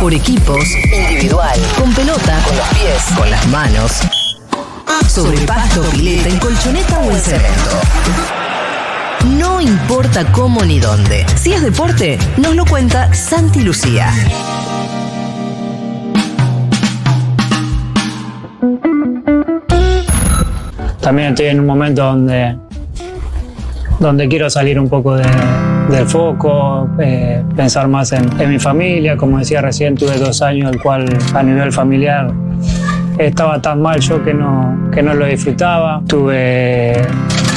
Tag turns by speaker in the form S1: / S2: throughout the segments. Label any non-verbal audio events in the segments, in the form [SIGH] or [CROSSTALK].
S1: por equipos, individual, con pelota, con los pies, con las manos, sobre pasto, pileta, en colchoneta o en cemento. No importa cómo ni dónde. Si es deporte, nos lo cuenta Santi Lucía.
S2: También estoy en un momento donde, donde quiero salir un poco de, del foco, eh, pensar más en, en mi familia. Como decía recién, tuve dos años, el cual a nivel familiar estaba tan mal yo que no, que no lo disfrutaba. Tuve,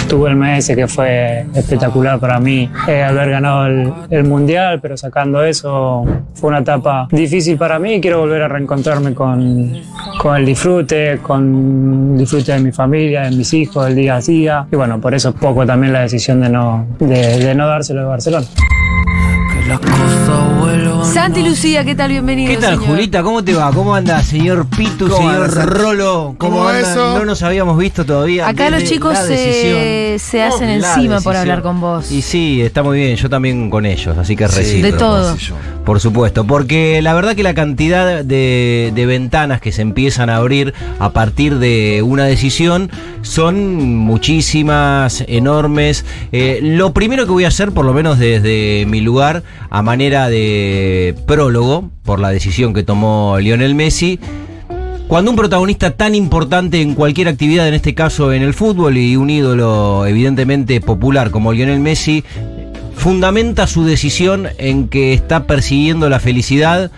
S2: tuve el mes que fue espectacular para mí eh, haber ganado el, el Mundial, pero sacando eso fue una etapa difícil para mí. Quiero volver a reencontrarme con, con el disfrute, con el disfrute de mi familia, de mis hijos, del día a día. Y bueno, por eso es poco también la decisión de no, de, de no dárselo de Barcelona.
S3: Santi Lucía, ¿qué tal? Bienvenido.
S4: ¿Qué tal,
S3: señor.
S4: Julita? ¿Cómo te va? ¿Cómo anda, señor Pitu,
S5: ¿Cómo
S4: señor
S5: anda?
S4: Rolo? ¿Cómo,
S5: ¿Cómo eso?
S4: No nos habíamos visto todavía.
S3: Acá los chicos se, hacen encima por hablar con vos.
S4: Y sí, está muy bien, yo también con ellos, así que
S5: Sí,
S3: de todo.
S4: Por supuesto, porque la verdad que la cantidad de, ventanas que se empiezan a abrir a partir de una decisión son muchísimas, enormes. Eh, lo primero que voy a hacer, por lo menos desde mi lugar, a manera de prólogo, por la decisión que tomó Lionel Messi, cuando un protagonista tan importante en cualquier actividad, en este caso en el fútbol, y un ídolo evidentemente popular como Lionel Messi, fundamenta su decisión en que está persiguiendo la felicidad,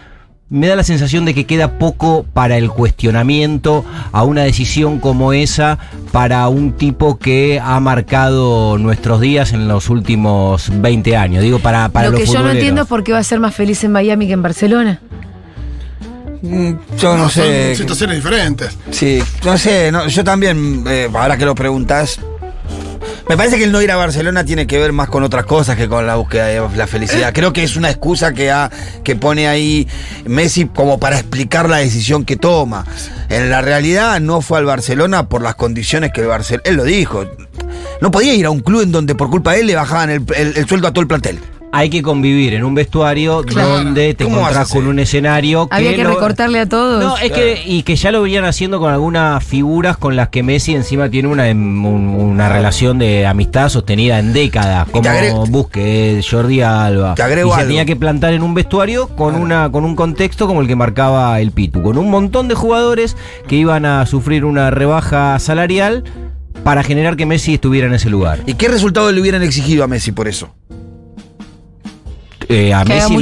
S4: me da la sensación de que queda poco para el cuestionamiento a una decisión como esa para un tipo que ha marcado nuestros días en los últimos 20 años. Digo, para, para
S3: Lo
S4: los
S3: que yo no entiendo es por qué va a ser más feliz en Miami que en Barcelona.
S5: Mm, Yo no, sé.
S6: Son situaciones diferentes.
S5: Sí, no sé, no, yo también, eh, ahora que lo preguntas, me parece que el no ir a Barcelona tiene que ver más con otras cosas que con la búsqueda de la felicidad. Creo que es una excusa que, que pone ahí Messi como para explicar la decisión que toma. En la realidad no fue al Barcelona por las condiciones que el Barcelona... Él lo dijo. No podía ir a un club en donde por culpa de él le bajaban el, el- el sueldo a todo el plantel.
S4: Hay que convivir en un vestuario
S6: Claro.
S4: donde te
S5: ¿Cómo vas a
S4: encontrás con un escenario que
S3: Había que recortarle a todos.
S4: No, es que, y que ya lo venían haciendo con algunas figuras con las que Messi encima tiene una, em, un- una relación de amistad sostenida en décadas, como
S5: agrego-
S4: Busquets, Jordi Alba.
S5: Te agrego
S4: y se
S5: algo.
S4: tenía que plantar en un vestuario con, una, con un contexto como el que marcaba el Pitu, con un montón de jugadores que iban a sufrir una rebaja salarial para generar que Messi estuviera en ese lugar.
S5: ¿Y qué resultado le hubieran exigido a Messi por eso?
S4: Eh, a
S3: Que
S4: Messi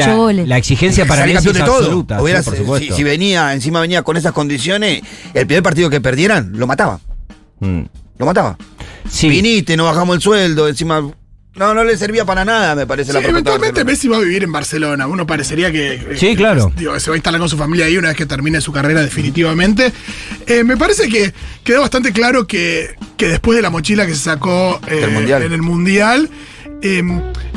S4: la, exigencia para Messi es
S5: de todo.
S4: absoluta, sí,
S5: Hubiera-
S4: por
S5: si,
S4: supuesto.
S5: si venía, encima venía con esas condiciones, el primer partido que perdieran, lo mataba.
S4: Mm.
S5: Lo mataba.
S4: Sí.
S5: Viniste, no bajamos el sueldo, encima. No, no le servía para nada, me parece
S6: Sí,
S5: la
S6: eventualmente. Messi va a vivir en Barcelona. Uno parecería que. eh,
S4: Sí, claro.
S6: digo, se va a instalar con su familia ahí una vez que termine su carrera definitivamente. Eh, me parece que quedó bastante claro que, que después de la mochila que se sacó eh, en el Mundial, eh,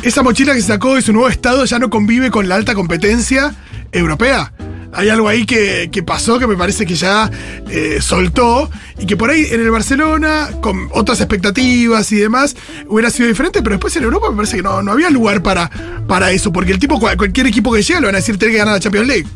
S6: esa mochila que se sacó de su nuevo estado ya no convive con la alta competencia europea. Hay algo ahí que, pasó que me parece que ya eh, soltó y que por ahí en el Barcelona, con otras expectativas y demás, hubiera sido diferente, pero después en Europa me parece que no, no había lugar para, para eso, porque el tipo, cual- cualquier equipo que llega le van a decir tiene que ganar la Champions League.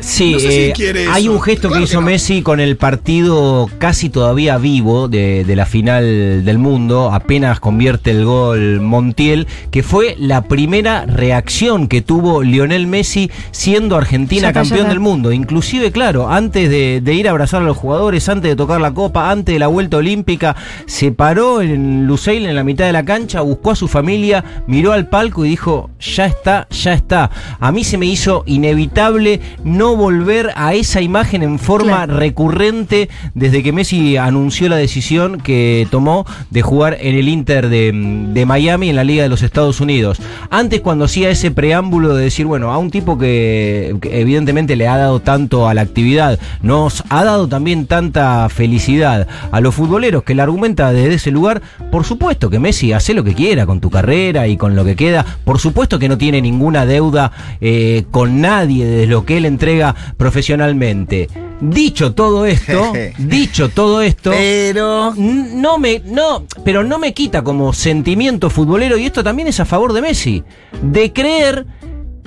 S4: Sí,
S6: No sé si
S4: eh,
S6: quiere
S4: hay un gesto
S6: Claro
S4: que
S6: que
S4: hizo
S6: no.
S4: Messi con el partido casi todavía vivo de, de la final del mundo, apenas convierte el gol Montiel, que fue la primera reacción que tuvo Lionel Messi siendo Argentina
S3: Ya
S4: campeón del mundo. Inclusive, claro, antes de, de ir a abrazar a los jugadores, antes de tocar la copa, antes de la vuelta olímpica, se paró en Lusail en la mitad de la cancha, buscó a su familia, miró al palco y dijo, ya está, ya está. A mí se me hizo inevitable no volver a esa imagen en forma
S3: Claro.
S4: recurrente desde que Messi anunció la decisión que tomó de jugar en el Inter de, de Miami en la Liga de los Estados Unidos. Antes cuando hacía ese preámbulo de decir, bueno, a un tipo que, que evidentemente le ha dado tanto a la actividad, nos ha dado también tanta felicidad a los futboleros que le argumenta desde ese lugar, por supuesto que Messi hace lo que quiera con tu carrera y con lo que queda, por supuesto que no tiene ninguna deuda eh, con nadie de lo que él entrega profesionalmente. Dicho todo esto, [LAUGHS] dicho todo esto,
S5: Pero.
S4: No me no pero no me quita como sentimiento futbolero y esto también es a favor de Messi de creer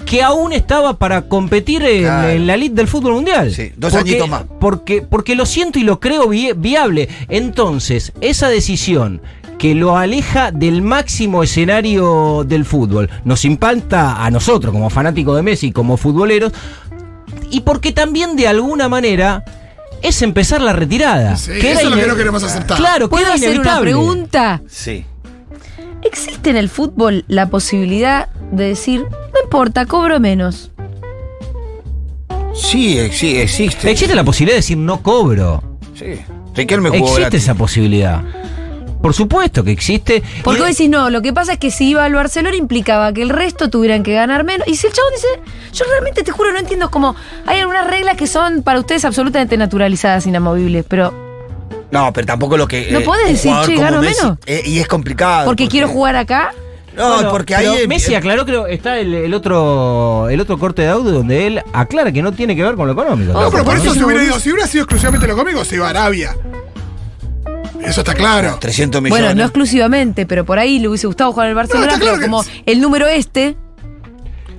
S4: que aún estaba para competir en,
S5: Claro.
S4: en la elite del fútbol mundial.
S5: Sí, dos
S4: Porque-
S5: añitos más.
S4: Porque, porque lo siento y lo creo vi- viable. Entonces, esa decisión que lo aleja del máximo escenario del fútbol, nos impacta a nosotros como fanáticos de Messi, como futboleros, y porque también de alguna manera es empezar la retirada.
S6: Sí,
S4: que
S6: eso es lo que no queremos aceptar.
S4: Claro, que
S3: ¿Puedo hacer una
S4: inevitable.
S3: pregunta?
S5: Sí.
S3: ¿Existe en el fútbol la posibilidad de decir, no importa, cobro menos?
S5: Sí, exi- existe.
S4: Existe la posibilidad de decir no cobro.
S5: Sí. Riquelme jugó
S4: Existe
S5: gratis.
S4: esa posibilidad. Por supuesto que existe.
S3: Porque vos decís, no, lo que pasa es que si iba al Barcelona implicaba que el resto tuvieran que ganar menos. Y si el chabón dice, yo realmente te juro, no entiendo, es como, hay algunas reglas que son para ustedes absolutamente naturalizadas, inamovibles, pero
S5: No, pero tampoco lo que.
S3: No
S5: eh,
S3: podés decir, che, gano
S5: Messi,
S3: menos.
S5: eh, y es complicado.
S3: porque quiero jugar acá,
S5: No,
S4: Bueno,
S5: porque ahí. eh,
S4: Messi aclaró que está el, el otro el otro corte de audio donde él aclara que no tiene que ver con lo económico.
S6: No, pero por eso
S3: ¿no?
S6: si hubiera ido, si hubiera sido exclusivamente lo cómico, se iba a Arabia. Eso está claro.
S5: 300 millones.
S3: bueno, no exclusivamente, pero por ahí le hubiese gustado jugar en el Barcelona,
S6: está claro
S3: pero como el número este,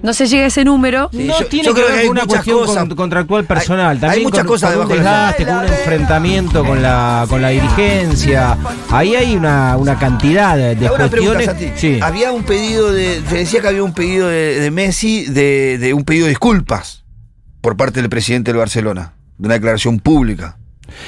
S3: no se llega a ese número.
S5: Sí,
S4: no
S5: yo-
S4: tiene
S5: yo
S4: que
S5: creo
S4: ver
S5: que hay
S4: una
S5: muchas
S4: cuestión
S5: cosas.
S4: con- contractual personal.
S5: Hay-
S4: También
S5: hay muchas
S4: con,
S5: cosas
S4: con un desgaste, con un enfrentamiento con la, con la dirigencia. Ahí hay una, una cantidad de, de
S5: Te pregunta,
S4: cuestiones.
S5: Santi.
S4: Sí.
S5: Había un pedido de. Se decía que había un pedido de, de Messi de, de un pedido de disculpas por parte del presidente del Barcelona. De una declaración pública.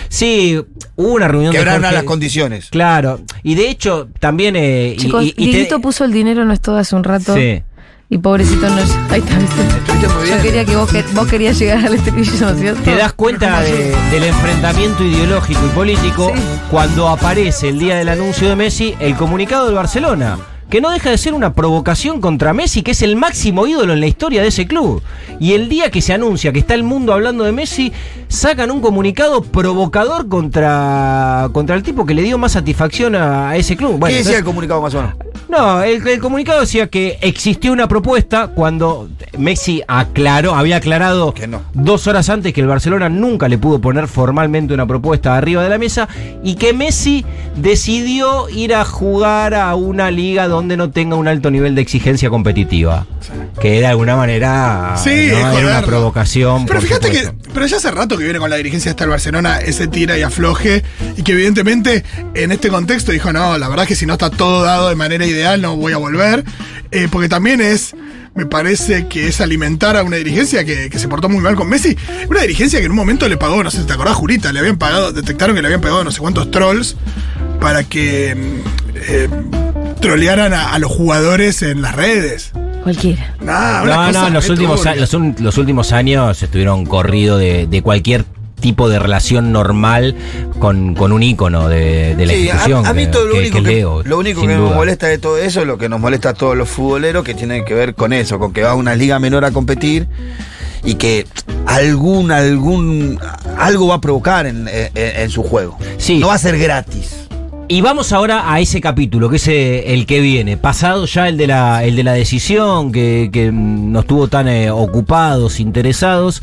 S4: Sí, hubo una reunión de
S5: Quebraron a
S4: Jorge-
S5: las condiciones.
S4: Claro, y de hecho también... eh,
S3: Chicos,
S4: y- y te-
S3: puso el dinero no es todo hace un rato.
S4: Sí.
S3: Y pobrecito no. Ahí está, ¿viste?
S5: Estuviste muy bien.
S3: Yo quería que vos, que vos querías llegar al estribillo, ¿no es cierto?
S4: Te das cuenta de- del enfrentamiento ideológico y político
S3: Sí.
S4: cuando aparece el día del anuncio de Messi el comunicado del Barcelona. Que no deja de ser una provocación contra Messi, que es el máximo ídolo en la historia de ese club. Y el día que se anuncia que está el mundo hablando de Messi, sacan un comunicado provocador contra, contra el tipo que le dio más satisfacción a, a ese club. Bueno,
S5: ¿Qué decía
S4: entonces-
S5: el comunicado más o menos?
S4: no, el, el comunicado decía que existió una propuesta cuando Messi aclaró, había aclarado
S5: Que no.
S4: dos horas antes que el Barcelona nunca le pudo poner formalmente una propuesta arriba de la mesa y que Messi decidió ir a jugar a una liga donde no tenga un alto nivel de exigencia competitiva. Que de alguna manera
S6: Sí,
S4: ¿no? era una provocación.
S6: Pero fíjate que, pero ya hace rato que viene con la dirigencia hasta el Barcelona ese tira y afloje y que evidentemente en este contexto dijo, no, la verdad es que si no está todo dado de manera ideal no voy a volver, Eh, porque también es, me parece que es alimentar a una dirigencia que, que se portó muy mal con Messi, una dirigencia que en un momento le pagó, no sé si te acordás, Jurita, le habían pagado, detectaron que le habían pagado no sé cuántos trolls para que eh, trolearan a, a los jugadores en las redes.
S3: Cualquiera.
S6: Nah,
S4: No, no, los últimos, los, los últimos años estuvieron corrido de, de cualquier tipo de relación normal con, con un ícono de, de la
S5: Sí,
S4: institución.
S5: a mí
S4: que-
S5: todo lo
S4: que-
S5: único
S4: que leo,
S5: lo único me molesta de todo eso es lo que nos molesta a todos los futboleros que tiene que ver con eso, con que va a una liga menor a competir y que algún, algún, algo va a provocar en, en- en su juego.
S4: Sí.
S5: No va a ser gratis.
S4: Y vamos ahora a ese capítulo, que es eh, el que viene. Pasado ya el de la, el de la decisión, que, que nos tuvo tan eh, ocupados, interesados.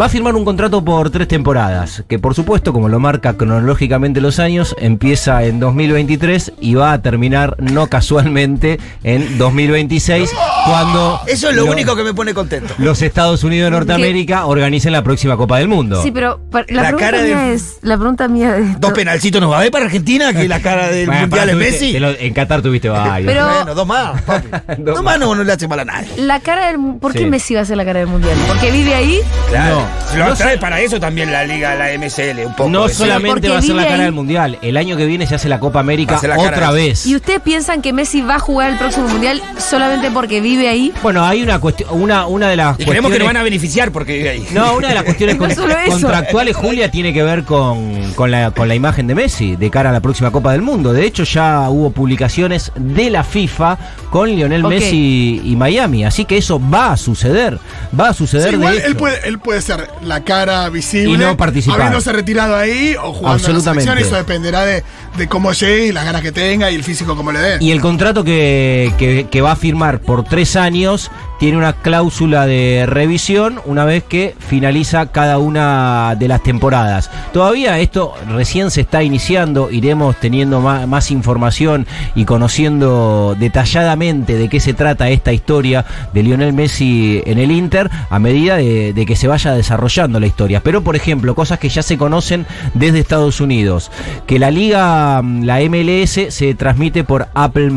S4: Va a firmar un contrato por tres temporadas, que por supuesto, como lo marca cronológicamente los años, empieza en 2023 y va a terminar no casualmente en 2026, cuando
S5: Eso es lo
S4: lo-
S5: único que me pone contento.
S4: los Estados Unidos de Norteamérica organicen la próxima Copa del Mundo.
S3: Sí, pero la,
S5: La
S3: pregunta
S5: cara
S3: mía
S5: de-
S3: es. La pregunta mía es.
S5: Dos penalcitos nos va a ver para Argentina, que la cara del
S4: Bueno,
S5: Mundial es
S4: tuviste-
S5: Messi.
S4: te lo- en Qatar tuviste [LAUGHS] varios.
S3: Pero-
S5: bueno, dos más, papi. [LAUGHS]
S4: Dos
S5: dos más no, no le hace mal a nadie.
S3: La cara del. ¿Por qué
S4: Sí.
S3: Messi va a ser la cara del mundial? ¿Porque vive ahí?
S4: Claro.
S5: Lo
S4: No
S5: trae para eso también la liga, la MSL, un poco.
S4: No solamente va a ser la cara
S3: ahí.
S4: del mundial, el año que viene se hace la Copa América
S5: la
S4: otra
S5: de-
S4: vez.
S3: ¿Y ustedes piensan que Messi va a jugar el próximo mundial solamente porque vive ahí?
S4: Bueno, hay una cuestión, una, una de las
S5: Y creemos que nos van a beneficiar porque vive ahí.
S4: No, una de las [LAUGHS] cuestiones [LAUGHS] con- contractuales, Julia, tiene que ver con, con, la, con la imagen de Messi de cara a la próxima Copa del Mundo. De hecho, ya hubo publicaciones de la FIFA con Lionel. Messi y Miami. Así que eso va a suceder. Va a suceder
S6: Sí,
S4: de
S6: igual
S4: hecho.
S6: él puede, él puede ser la cara visible.
S4: Y no participar.
S6: Habiéndose retirado ahí o jugando en la selección, eso dependerá de, de cómo llegue y las ganas que tenga y el físico como le dé.
S4: Y el contrato que, que- va a firmar por tres años tiene una cláusula de revisión una vez que finaliza cada una de las temporadas. Todavía esto recién se está iniciando, iremos teniendo más, más información y conociendo detalladamente de qué se trata esta historia de Lionel Messi en el Inter a medida de que se vaya desarrollando la historia. Pero, por ejemplo, cosas que ya se conocen desde Estados Unidos, que la liga, mm, la MLS, se transmite por Apple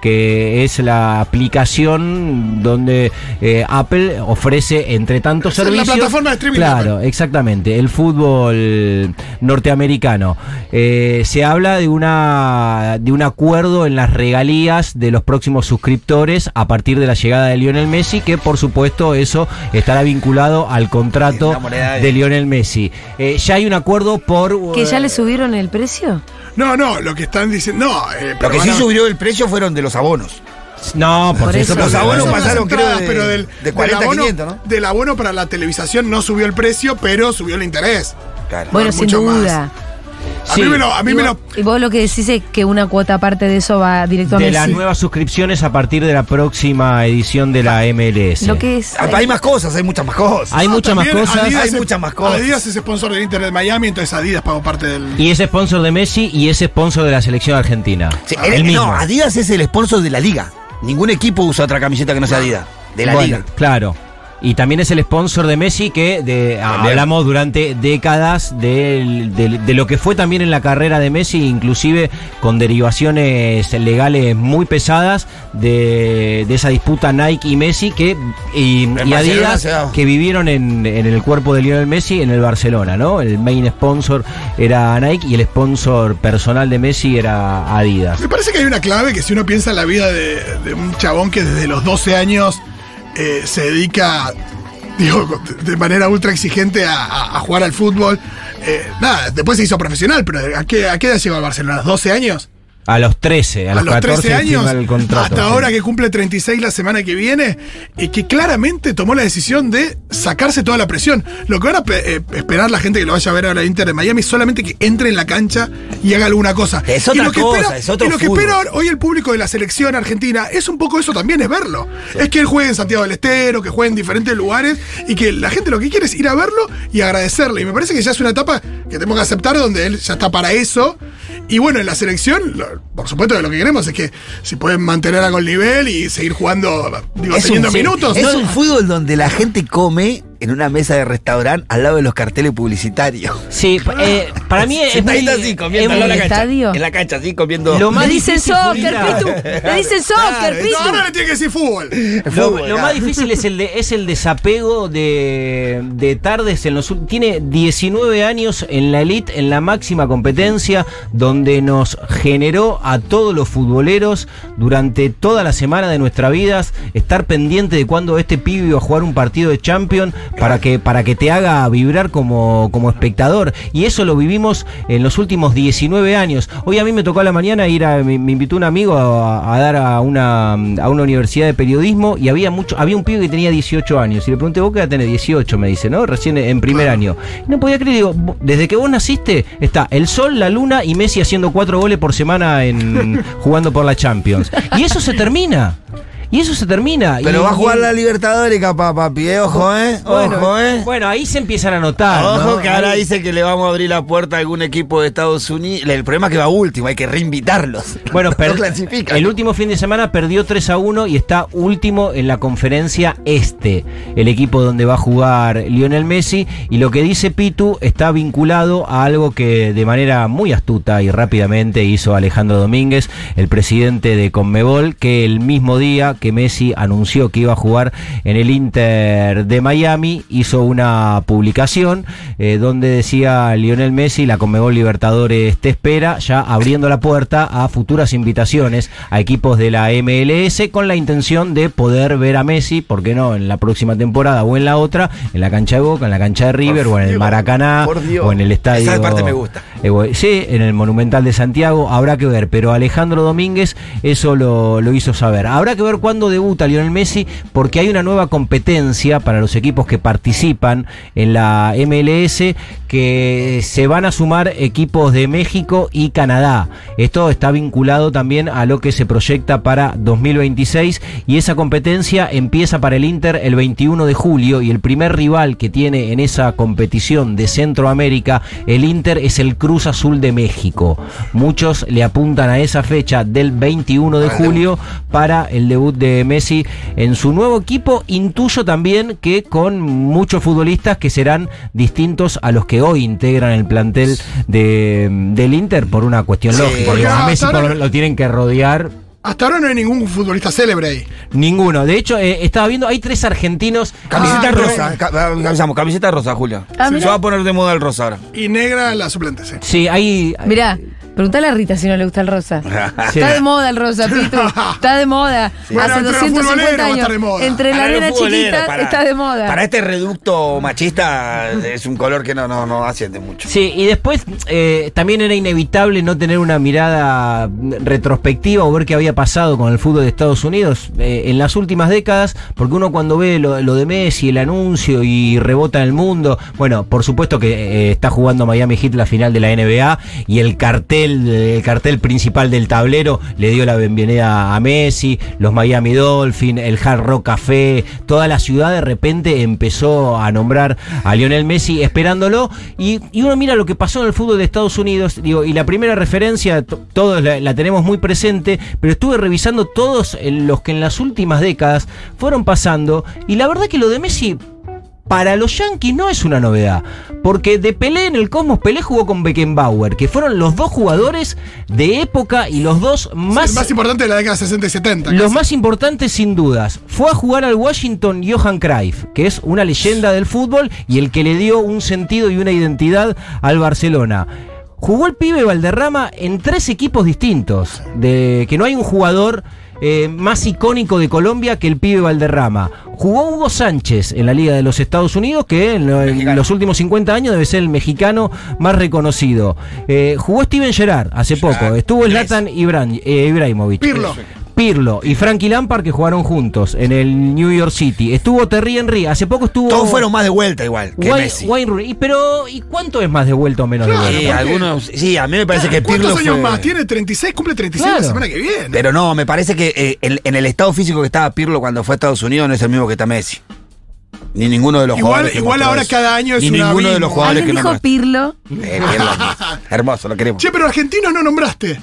S4: que es la aplicación donde eh, Apple ofrece entre tantos
S6: Es la
S4: servicios.
S6: plataforma de streaming
S4: Claro, exactamente. El fútbol norteamericano. Eh, se habla de una de un acuerdo en las regalías de los próximos suscriptores a partir de la llegada de Lionel Messi, que por supuesto eso estará vinculado al contrato
S5: de-
S4: de Lionel Messi. Eh, ya hay un acuerdo por
S3: ¿Que ya le subieron el precio?
S6: No, no, lo que están diciendo. No, eh,
S5: Lo
S6: pero
S5: que sí
S6: a-
S5: subió el precio fueron de los abonos.
S4: No, por,
S3: Por
S4: eso.
S5: Los abonos pasaron, creo, de-
S6: pero del,
S5: de 40 a
S6: del abono,
S5: 500, ¿no?
S6: Del abono para la televisación no subió el precio, pero subió el interés.
S5: Claro.
S3: Bueno,
S6: No,
S3: sin
S6: mucho más.
S3: Duda.
S6: A
S4: Sí.
S6: mí me lo. A mí
S3: y,
S6: me
S3: vos,
S6: lo
S3: y vos lo que decís es que una cuota aparte de eso va directo a
S4: De las nuevas suscripciones a partir de la próxima edición de la MLS.
S3: Lo que es.
S5: Ah, Hay más cosas, hay muchas más cosas.
S4: Hay muchas más cosas.
S6: Adidas
S5: Hay
S6: es-
S5: muchas más cosas.
S6: Adidas es sponsor del Inter de Miami, entonces Adidas pagó parte del.
S4: Y es sponsor de Messi y es sponsor de la selección argentina.
S5: Sí,
S4: el
S5: el-
S4: mismo.
S5: no, Adidas es el sponsor de la liga. Ningún equipo usa otra camiseta que no sea Adidas. De la
S4: Bueno,
S5: liga.
S4: Claro. Y también es el sponsor de Messi que de, hablamos durante décadas del- de, lo que fue también en la carrera de Messi, inclusive con derivaciones legales muy pesadas de, de esa disputa Nike y Messi que y, Adidas que vivieron en, en el cuerpo de Lionel Messi en el Barcelona, ¿no? El main sponsor era Nike y el sponsor personal de Messi era Adidas.
S6: Me parece que hay una clave que si uno piensa en la vida de, de un chabón que desde los 12 años eh, se dedica, digo, de manera ultra exigente a, jugar al fútbol. eh, nada, después se hizo profesional, pero ¿a qué, a qué edad llegó al Barcelona? ¿A los 12 años?
S4: A los 13, a,
S6: a
S4: los,
S6: los
S4: 14
S6: 13 años,
S4: firma el contrato.
S6: hasta
S4: sí.
S6: ahora que cumple 36 la semana que viene, y que claramente tomó la decisión de sacarse toda la presión. Lo que van a eh, esperar la gente que lo vaya a ver ahora Inter de Miami es solamente que entre en la cancha y haga alguna cosa.
S5: Es
S6: y
S5: otra
S6: lo que
S5: cosa,
S6: espera-
S5: es otro
S6: Y lo que espera hoy el público de la selección argentina es un poco eso también, es verlo. Es que él juegue en Santiago del Estero, que juegue en diferentes lugares y que la gente lo que quiere es ir a verlo y agradecerle. Y me parece que ya es una etapa que tenemos que aceptar donde él ya está para eso. Y bueno, en la selección, lo- por supuesto que lo que queremos es que si pueden mantener algo el nivel y seguir jugando, digo,
S5: Es un,
S6: teniendo
S5: sí,
S6: minutos.
S5: es
S6: ¿no?
S5: un fútbol donde la gente come en una mesa de restaurante al lado de los carteles publicitarios.
S4: Sí, eh, para mí es [LAUGHS] muy,
S5: así, comiendo
S4: muy-
S5: la cancha.
S3: estadio?
S5: En la cancha, así, comiendo.
S4: Lo más
S3: Le dicen
S4: difícil,
S3: soccer. Pitu. Le dicen soccer, Pitu.
S6: No, ahora le tiene que decir fútbol.
S4: Lo,
S5: Fútbol,
S4: lo
S5: claro.
S4: más difícil es el de, es el desapego de, de tardes en los tiene 19 años en la elite, en la máxima competencia, donde nos generó a todos los futboleros durante toda la semana de nuestras vidas estar pendiente de cuando este pibe iba a jugar un partido de Champions para que, para que te haga vibrar como, como espectador. Y eso lo vivimos en los últimos 19 años. Hoy a mí me tocó a la mañana ir a, me, invitó un amigo a, dar a una, a una universidad de periodismo y había mucho, había un pibe que tenía 18 años. Y le pregunté, ¿vos qué tenés? 18, me dice, ¿no? Recién en primer año. No podía creer, digo, "Vos- desde que vos naciste, está el sol, la luna y Messi haciendo cuatro goles por semana en [LAUGHS] jugando por la Champions. Y eso se termina. Y eso se termina.
S5: Pero
S4: Y-
S5: va a jugar
S4: y-
S5: la Libertadores, capaz, papi. eh, Ojo, ¿eh?
S4: bueno,
S5: Ojo, ¿eh?
S4: bueno, ahí se empiezan a notar.
S5: Ojo
S4: ¿no?
S5: que ahora
S4: Ahí-
S5: dice que le vamos a abrir la puerta a algún equipo de Estados Unidos. El problema es que va último, hay que reinvitarlos. [LAUGHS]
S4: Bueno,
S5: no
S4: per-
S5: clasifican.
S4: el último fin de semana perdió 3 a 1 y está último en la conferencia este, el equipo donde va a jugar Lionel Messi. Y lo que dice Pitu está vinculado a algo que de manera muy astuta y rápidamente hizo Alejandro Domínguez, el presidente de Conmebol, que el mismo día que Messi anunció que iba a jugar en el Inter de Miami, hizo una publicación eh, donde decía Lionel Messi, la Conmebol Libertadores te espera, ya abriendo la puerta a futuras invitaciones a equipos de la MLS con la intención de poder ver a Messi, ¿por qué no?, en la próxima temporada o en la otra, en la cancha de Boca, en la cancha de River o en el Maracaná o en el estadio.
S5: Esa parte me gusta.
S4: Eh, sí, en el Monumental de Santiago habrá que ver, pero Alejandro Domínguez eso lo, lo hizo saber. Habrá que ver cuándo debuta Lionel Messi, porque hay una nueva competencia para los equipos que participan en la MLS, que se van a sumar equipos de México y Canadá. Esto está vinculado también a lo que se proyecta para 2026 y esa competencia empieza para el Inter el 21 de julio y el primer rival que tiene en esa competición de Centroamérica, el Inter es el Cruz Azul de México. Muchos le apuntan a esa fecha del 21 de julio para el debut de Messi en su nuevo equipo. Intuyo también que con muchos futbolistas que serán distintos a los que hoy integran el plantel de, del Inter por una cuestión
S5: Sí,
S4: lógica.
S6: porque
S4: a Messi por- lo tienen que rodear
S6: Hasta ahora no hay ningún futbolista célebre ahí.
S4: Ninguno. De hecho, eh, estaba viendo, hay tres argentinos.
S5: Camiseta
S6: Ah,
S5: rosa, camiseta rosa, Julio.
S3: Ah,
S5: Se va a poner de moda el rosa ahora.
S6: Y negra la suplente, sí.
S4: Sí, hay.
S3: Mirá, preguntale a Rita si no le gusta el rosa. [LAUGHS]
S4: Sí.
S3: Está de moda el rosa, Pitu. Está de moda. [LAUGHS]
S6: Bueno,
S3: Hace
S6: entre los
S3: 250
S6: futboleros va a
S3: años.
S6: estar de moda.
S3: Entre la
S5: futboleros,
S3: chiquita
S5: para-
S3: está de moda.
S5: Para este reducto machista es un color que no, no, no asciende mucho.
S4: Sí, y después eh, también era inevitable no tener una mirada retrospectiva o ver qué había pasado con el fútbol de Estados Unidos eh, en las últimas décadas, porque uno cuando ve lo, lo de Messi, el anuncio y rebota en el mundo, bueno, por supuesto que eh, está jugando Miami Heat la final de la NBA y el cartel, el cartel principal del tablero le dio la bienvenida a Messi, los Miami Dolphins, el Hard Rock Café, toda la ciudad de repente empezó a nombrar a Lionel Messi esperándolo. Y, uno mira lo que pasó en el fútbol de Estados Unidos, y la primera referencia, to- todos la, la tenemos muy presente, pero estuve revisando todos los que en las últimas décadas fueron pasando y la verdad que lo de Messi para los Yankees no es una novedad, porque de Pelé en el Cosmos, Pelé jugó con Beckenbauer, que fueron los dos jugadores de época y los dos más,
S6: el más importante de la década de 60 y 70.
S4: los
S6: casi.
S4: más importantes sin dudas. Fue a jugar al Washington Johan Cruyff, que es una leyenda del fútbol y el que le dio un sentido y una identidad al Barcelona. Jugó el pibe Valderrama en tres equipos distintos, de que no hay un jugador eh, más icónico de Colombia que el pibe Valderrama. Jugó Hugo Sánchez en la Liga de los Estados Unidos, que en, lo- en
S5: Mexicano.
S4: los últimos 50 años debe ser el mexicano más reconocido. Eh, jugó Steven Gerrard hace poco, estuvo Zlatan eh, Ibrahimovic.
S6: Pirlo.
S4: Pirlo y Frankie Lampard que jugaron juntos en el New York City. Estuvo Terry Henry, hace poco estuvo.
S5: Todos fueron más de vuelta igual que
S4: Wayne-
S5: Messi.
S4: Wayne Rooney. Y, pero, ¿y cuánto es más de vuelta o menos de vuelta?
S5: Sí, algunos, sí, a mí me parece que
S6: ¿Cuántos
S5: Pirlo
S6: años
S5: fue-
S6: más? Tiene 36, cumple 36
S4: Claro.
S6: la semana que viene.
S5: Pero no, me parece que eh, en, en el estado físico que estaba Pirlo cuando fue a Estados Unidos no es el mismo que está Messi. Ni ninguno de los
S6: Igual-
S5: jugadores.
S6: igual ahora
S5: eso.
S6: cada año es
S5: Ni
S6: un
S5: ninguno de los jugadores
S3: ¿Alguien
S5: que
S3: dijo
S5: no
S3: Pirlo?
S5: Eh, Pirlo. [LAUGHS] Hermoso, lo queremos.
S6: Che, pero argentinos no nombraste.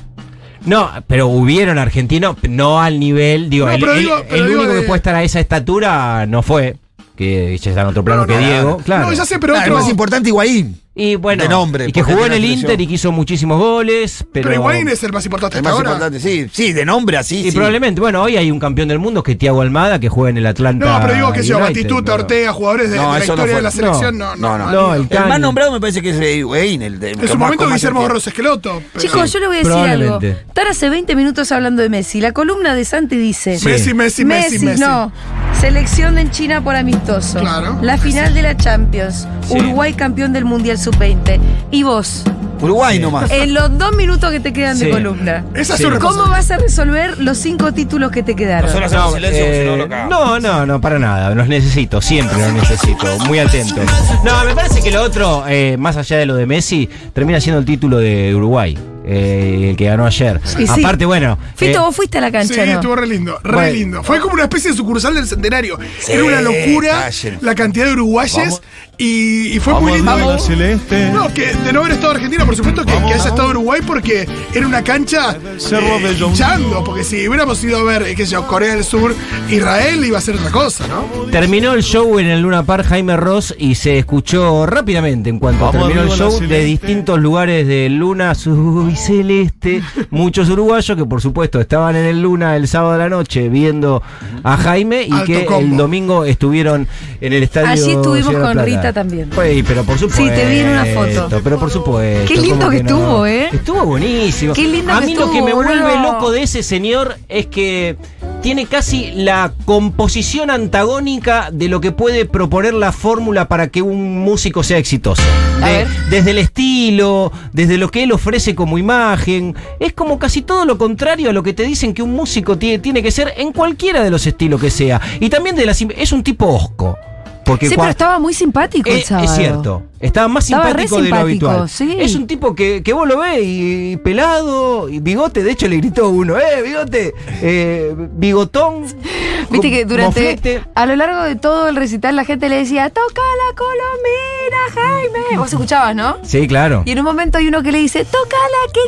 S4: No, pero hubieron argentinos, no al nivel, digo,
S6: No,
S4: el,
S6: digo- digo
S4: único
S6: de-
S4: que puede estar a esa estatura no fue, que ya está en otro plano
S6: No,
S4: que
S6: no,
S4: Diego, claro.
S6: No, ya sé, pero otro.
S5: más importante Higuaín.
S4: Y bueno,
S5: de nombre,
S4: y que jugó en el Inter y que hizo muchísimos goles, pero,
S6: Pero Higuaín es el más importante
S5: El más
S6: ahora.
S5: importante, sí. Sí, de nombre así.
S4: y
S5: sí.
S4: probablemente, bueno, hoy hay un campeón del mundo que es Thiago Almada que juega en el Atlanta.
S6: No, pero digo que yo,
S4: United,
S6: Batistuta,
S4: pero-
S6: Ortega, jugadores de,
S5: No,
S6: de la
S5: no
S6: historia
S5: fue.
S6: de la selección, no, no.
S5: No, no.
S4: No, el
S5: más nombrado me parece que es Higuaín. El de,
S6: En su momento Guillermo Rosas Esqueloto. pero-
S3: Chicos, yo le voy a decir algo. Están hace 20 minutos hablando de Messi. La columna de Santi dice...
S4: Sí.
S6: Messi, Messi, Messi, Messi.
S3: no. Selección en China por amistoso.
S6: Claro.
S3: La final de la Champions. Uruguay campeón del Mundial Sub-20. Y vos,
S5: Uruguay nomás.
S3: en los dos minutos que te quedan
S4: Sí.
S3: de columna.
S6: Esa es
S4: Sí.
S6: su
S3: ¿Cómo vas a resolver los cinco títulos que te quedaron?
S5: Nosotros hacemos
S4: No,
S5: silencio porque si no
S4: eh,
S5: cagamos.
S4: no, no, no, para nada. Los necesito, siempre los necesito. Muy atento. No, me parece que lo otro, eh, más allá de lo de Messi, termina siendo el título de Uruguay, eh, el que ganó ayer.
S3: Y sí.
S4: Aparte, bueno.
S3: Fito,
S4: eh,
S3: vos fuiste a la
S6: Sí,
S3: cancha, ¿no?
S6: estuvo re lindo, re
S4: Bueno.
S6: lindo. Fue como una especie de sucursal del centenario.
S5: Sí,
S6: Era una locura la cantidad de uruguayes
S5: Vamos.
S6: Y, y fue muy lindo.
S7: celeste.
S6: No, que de no haber estado Argentina, por supuesto que, que haya estado Uruguay porque era una cancha
S7: Cerro
S6: eh,
S7: de
S6: hinchando, porque si hubiéramos ido a ver, eh, qué sé yo, Corea del Sur, Israel iba a ser otra cosa, ¿no?
S4: Terminó el show en el Luna Park Jaime Ross y se escuchó rápidamente en cuanto
S7: Vamos
S4: terminó el show de distintos lugares de Luna Sur y Celeste. Muchos uruguayos que por supuesto estaban en el Luna el sábado de la noche viendo a Jaime y
S6: Alto
S4: que el domingo estuvieron en el estadio.
S3: Allí estuvimos
S4: de
S3: con
S4: Plata.
S3: Rita también.
S4: Pues, pero por supuesto.
S3: Sí, te vi en una foto.
S4: Pero por supuesto.
S3: Qué lindo
S4: ¿cómo
S3: que
S4: no?
S3: estuvo, ¿eh?
S4: Estuvo buenísimo.
S3: Qué lindo
S4: A
S3: que
S4: mí lo que me vuelve loco de ese señor es que tiene casi la composición antagónica de lo que puede proponer la fórmula para que un músico sea exitoso. De- desde el estilo, desde lo que él ofrece como imagen. Es como casi todo lo contrario a lo que te dicen que un músico tie- tiene que ser en cualquiera de los estilos que sea. Y también de las es un tipo osco. Porque
S3: Sí, pero estaba muy simpático el
S4: eh,
S3: sábado.
S4: es cierto. Estaba más
S3: Estaba re
S4: simpático de lo
S3: simpático,
S4: habitual.
S3: sí.
S4: Es un tipo que, que vos lo ves y pelado, y bigote. De hecho, le gritó uno: ¡Eh, bigote! Eh, bigotón. [LAUGHS]
S3: Viste que durante.
S4: moflete.
S3: A lo largo de todo el recital la gente le decía: ¡Toca la colomina, Jaime! Vos escuchabas, ¿no?
S4: Sí, claro.
S3: Y en un momento hay uno que le dice: ¡Toca la que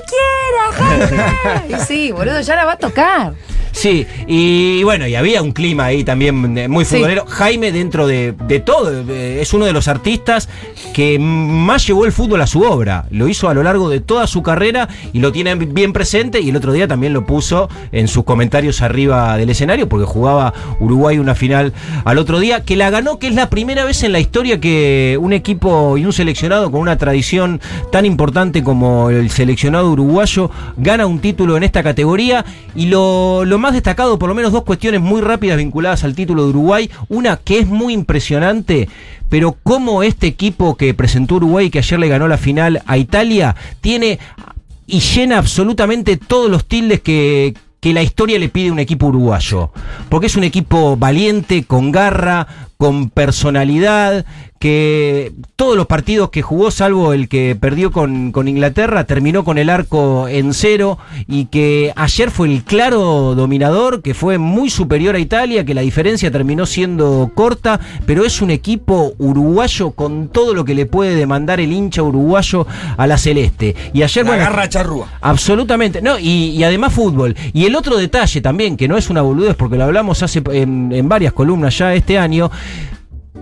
S3: quiera, Jaime! [LAUGHS] y sí, boludo, ya la va a tocar.
S4: Sí, y bueno, y había un clima ahí también eh, muy
S3: Sí.
S4: futbolero. Jaime, dentro de, de todo, eh, es uno de los artistas que más llevó el fútbol a su obra. Lo hizo a lo largo de toda su carrera y lo tiene bien presente. Y el otro día también lo puso en sus comentarios arriba del escenario, porque jugaba Uruguay una final al otro día, que la ganó, que es la primera vez en la historia que un equipo y un seleccionado con una tradición tan importante como el seleccionado uruguayo gana un título en esta categoría. Y lo, lo más destacado, por lo menos dos cuestiones muy rápidas vinculadas al título de Uruguay. Una que es muy impresionante, pero cómo este equipo que presentó Uruguay, que ayer le ganó la final a Italia, tiene y llena absolutamente todos los tildes que, que la historia le pide un equipo uruguayo. Porque es un equipo valiente, con garra, con personalidad, que todos los partidos que jugó, salvo el que perdió con, con Inglaterra, terminó con el arco en cero y que ayer fue el claro dominador, que fue muy superior a Italia, que la diferencia terminó siendo corta, pero es un equipo uruguayo con todo lo que le puede demandar el hincha uruguayo a la celeste. Y ayer,
S5: La
S4: bueno,
S5: garra charrúa.
S4: Absolutamente, no, y, y además fútbol. Y el otro detalle también, que no es una boludez porque lo hablamos hace en, en varias columnas ya este año,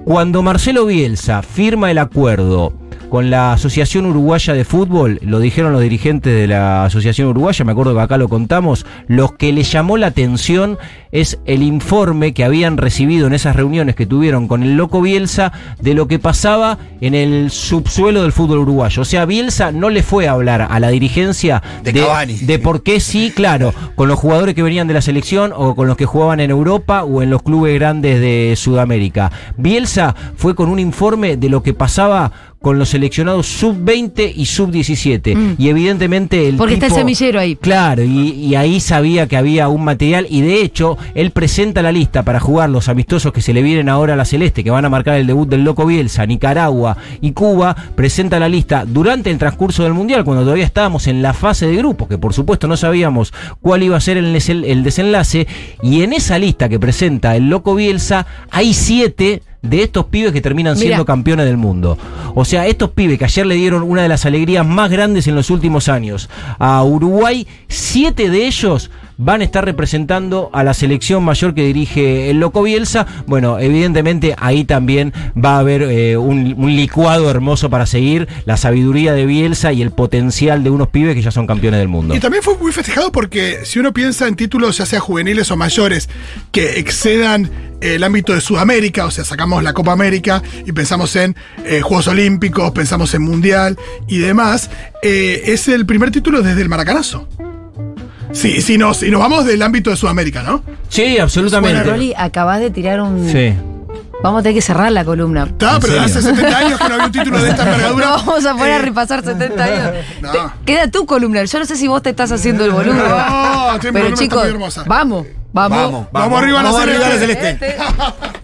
S4: cuando Marcelo Bielsa firma el acuerdo con la Asociación Uruguaya de Fútbol, lo dijeron los dirigentes de la Asociación Uruguaya, me acuerdo que acá lo contamos, lo que le llamó la atención es el informe que habían recibido en esas reuniones que tuvieron con el loco Bielsa de lo que pasaba en el subsuelo del fútbol uruguayo. O sea, Bielsa no le fue a hablar a la dirigencia
S5: De
S4: de por qué sí, claro, con los jugadores que venían de la selección o con los que jugaban en Europa o en los clubes grandes de Sudamérica. Bielsa fue con un informe de lo que pasaba con los seleccionados sub-20 y sub-17.
S3: Mm.
S4: Y evidentemente el
S3: Porque está el semillero ahí.
S4: Claro, y, y ahí sabía que había un material y de hecho él presenta la lista para jugar los amistosos que se le vienen ahora a la Celeste, que van a marcar el debut del Loco Bielsa, Nicaragua y Cuba, presenta la lista durante el transcurso del Mundial, cuando todavía estábamos en la fase de grupos, que por supuesto no sabíamos cuál iba a ser el, el desenlace, y en esa lista que presenta el Loco Bielsa hay siete de estos pibes que terminan siendo campeones del mundo. O sea, estos pibes que ayer le dieron una de las alegrías más grandes en los últimos años a Uruguay, siete de ellos van a estar representando a la selección mayor que dirige el Loco Bielsa. Bueno, evidentemente ahí también va a haber eh, un, licuado hermoso para seguir la sabiduría de Bielsa y el potencial de unos pibes que ya son campeones del mundo.
S6: Y también fue muy festejado porque si uno piensa en títulos, ya sea juveniles o mayores, que excedan el ámbito de Sudamérica, o sea, sacamos la Copa América y pensamos en eh, Juegos Olímpicos, pensamos en Mundial y demás, eh, es el primer título desde el Maracanazo. Sí, sí, nos, y nos vamos del ámbito de Sudamérica, ¿no?
S4: Sí, absolutamente.
S3: Bueno, Rolly, acabas de tirar un.
S4: Sí.
S3: Vamos a tener que cerrar la columna.
S6: Está,
S4: ¿En
S6: pero
S4: serio?
S6: hace 70 años que no había un título de esta [LAUGHS]
S3: No
S6: envergadura.
S3: vamos a poner a
S6: Eh,
S3: repasar 70 años.
S6: No.
S3: Te- queda tu columna. Yo no sé si vos te estás haciendo el boludo.
S6: No,
S3: pero
S6: está
S3: chicos,
S6: muy hermosa.
S3: vamos, vamos.
S5: Vamos,
S6: Vamos arriba a la
S5: vamos arriba a la
S6: celeste.
S5: celeste. [LAUGHS]
S3: Este.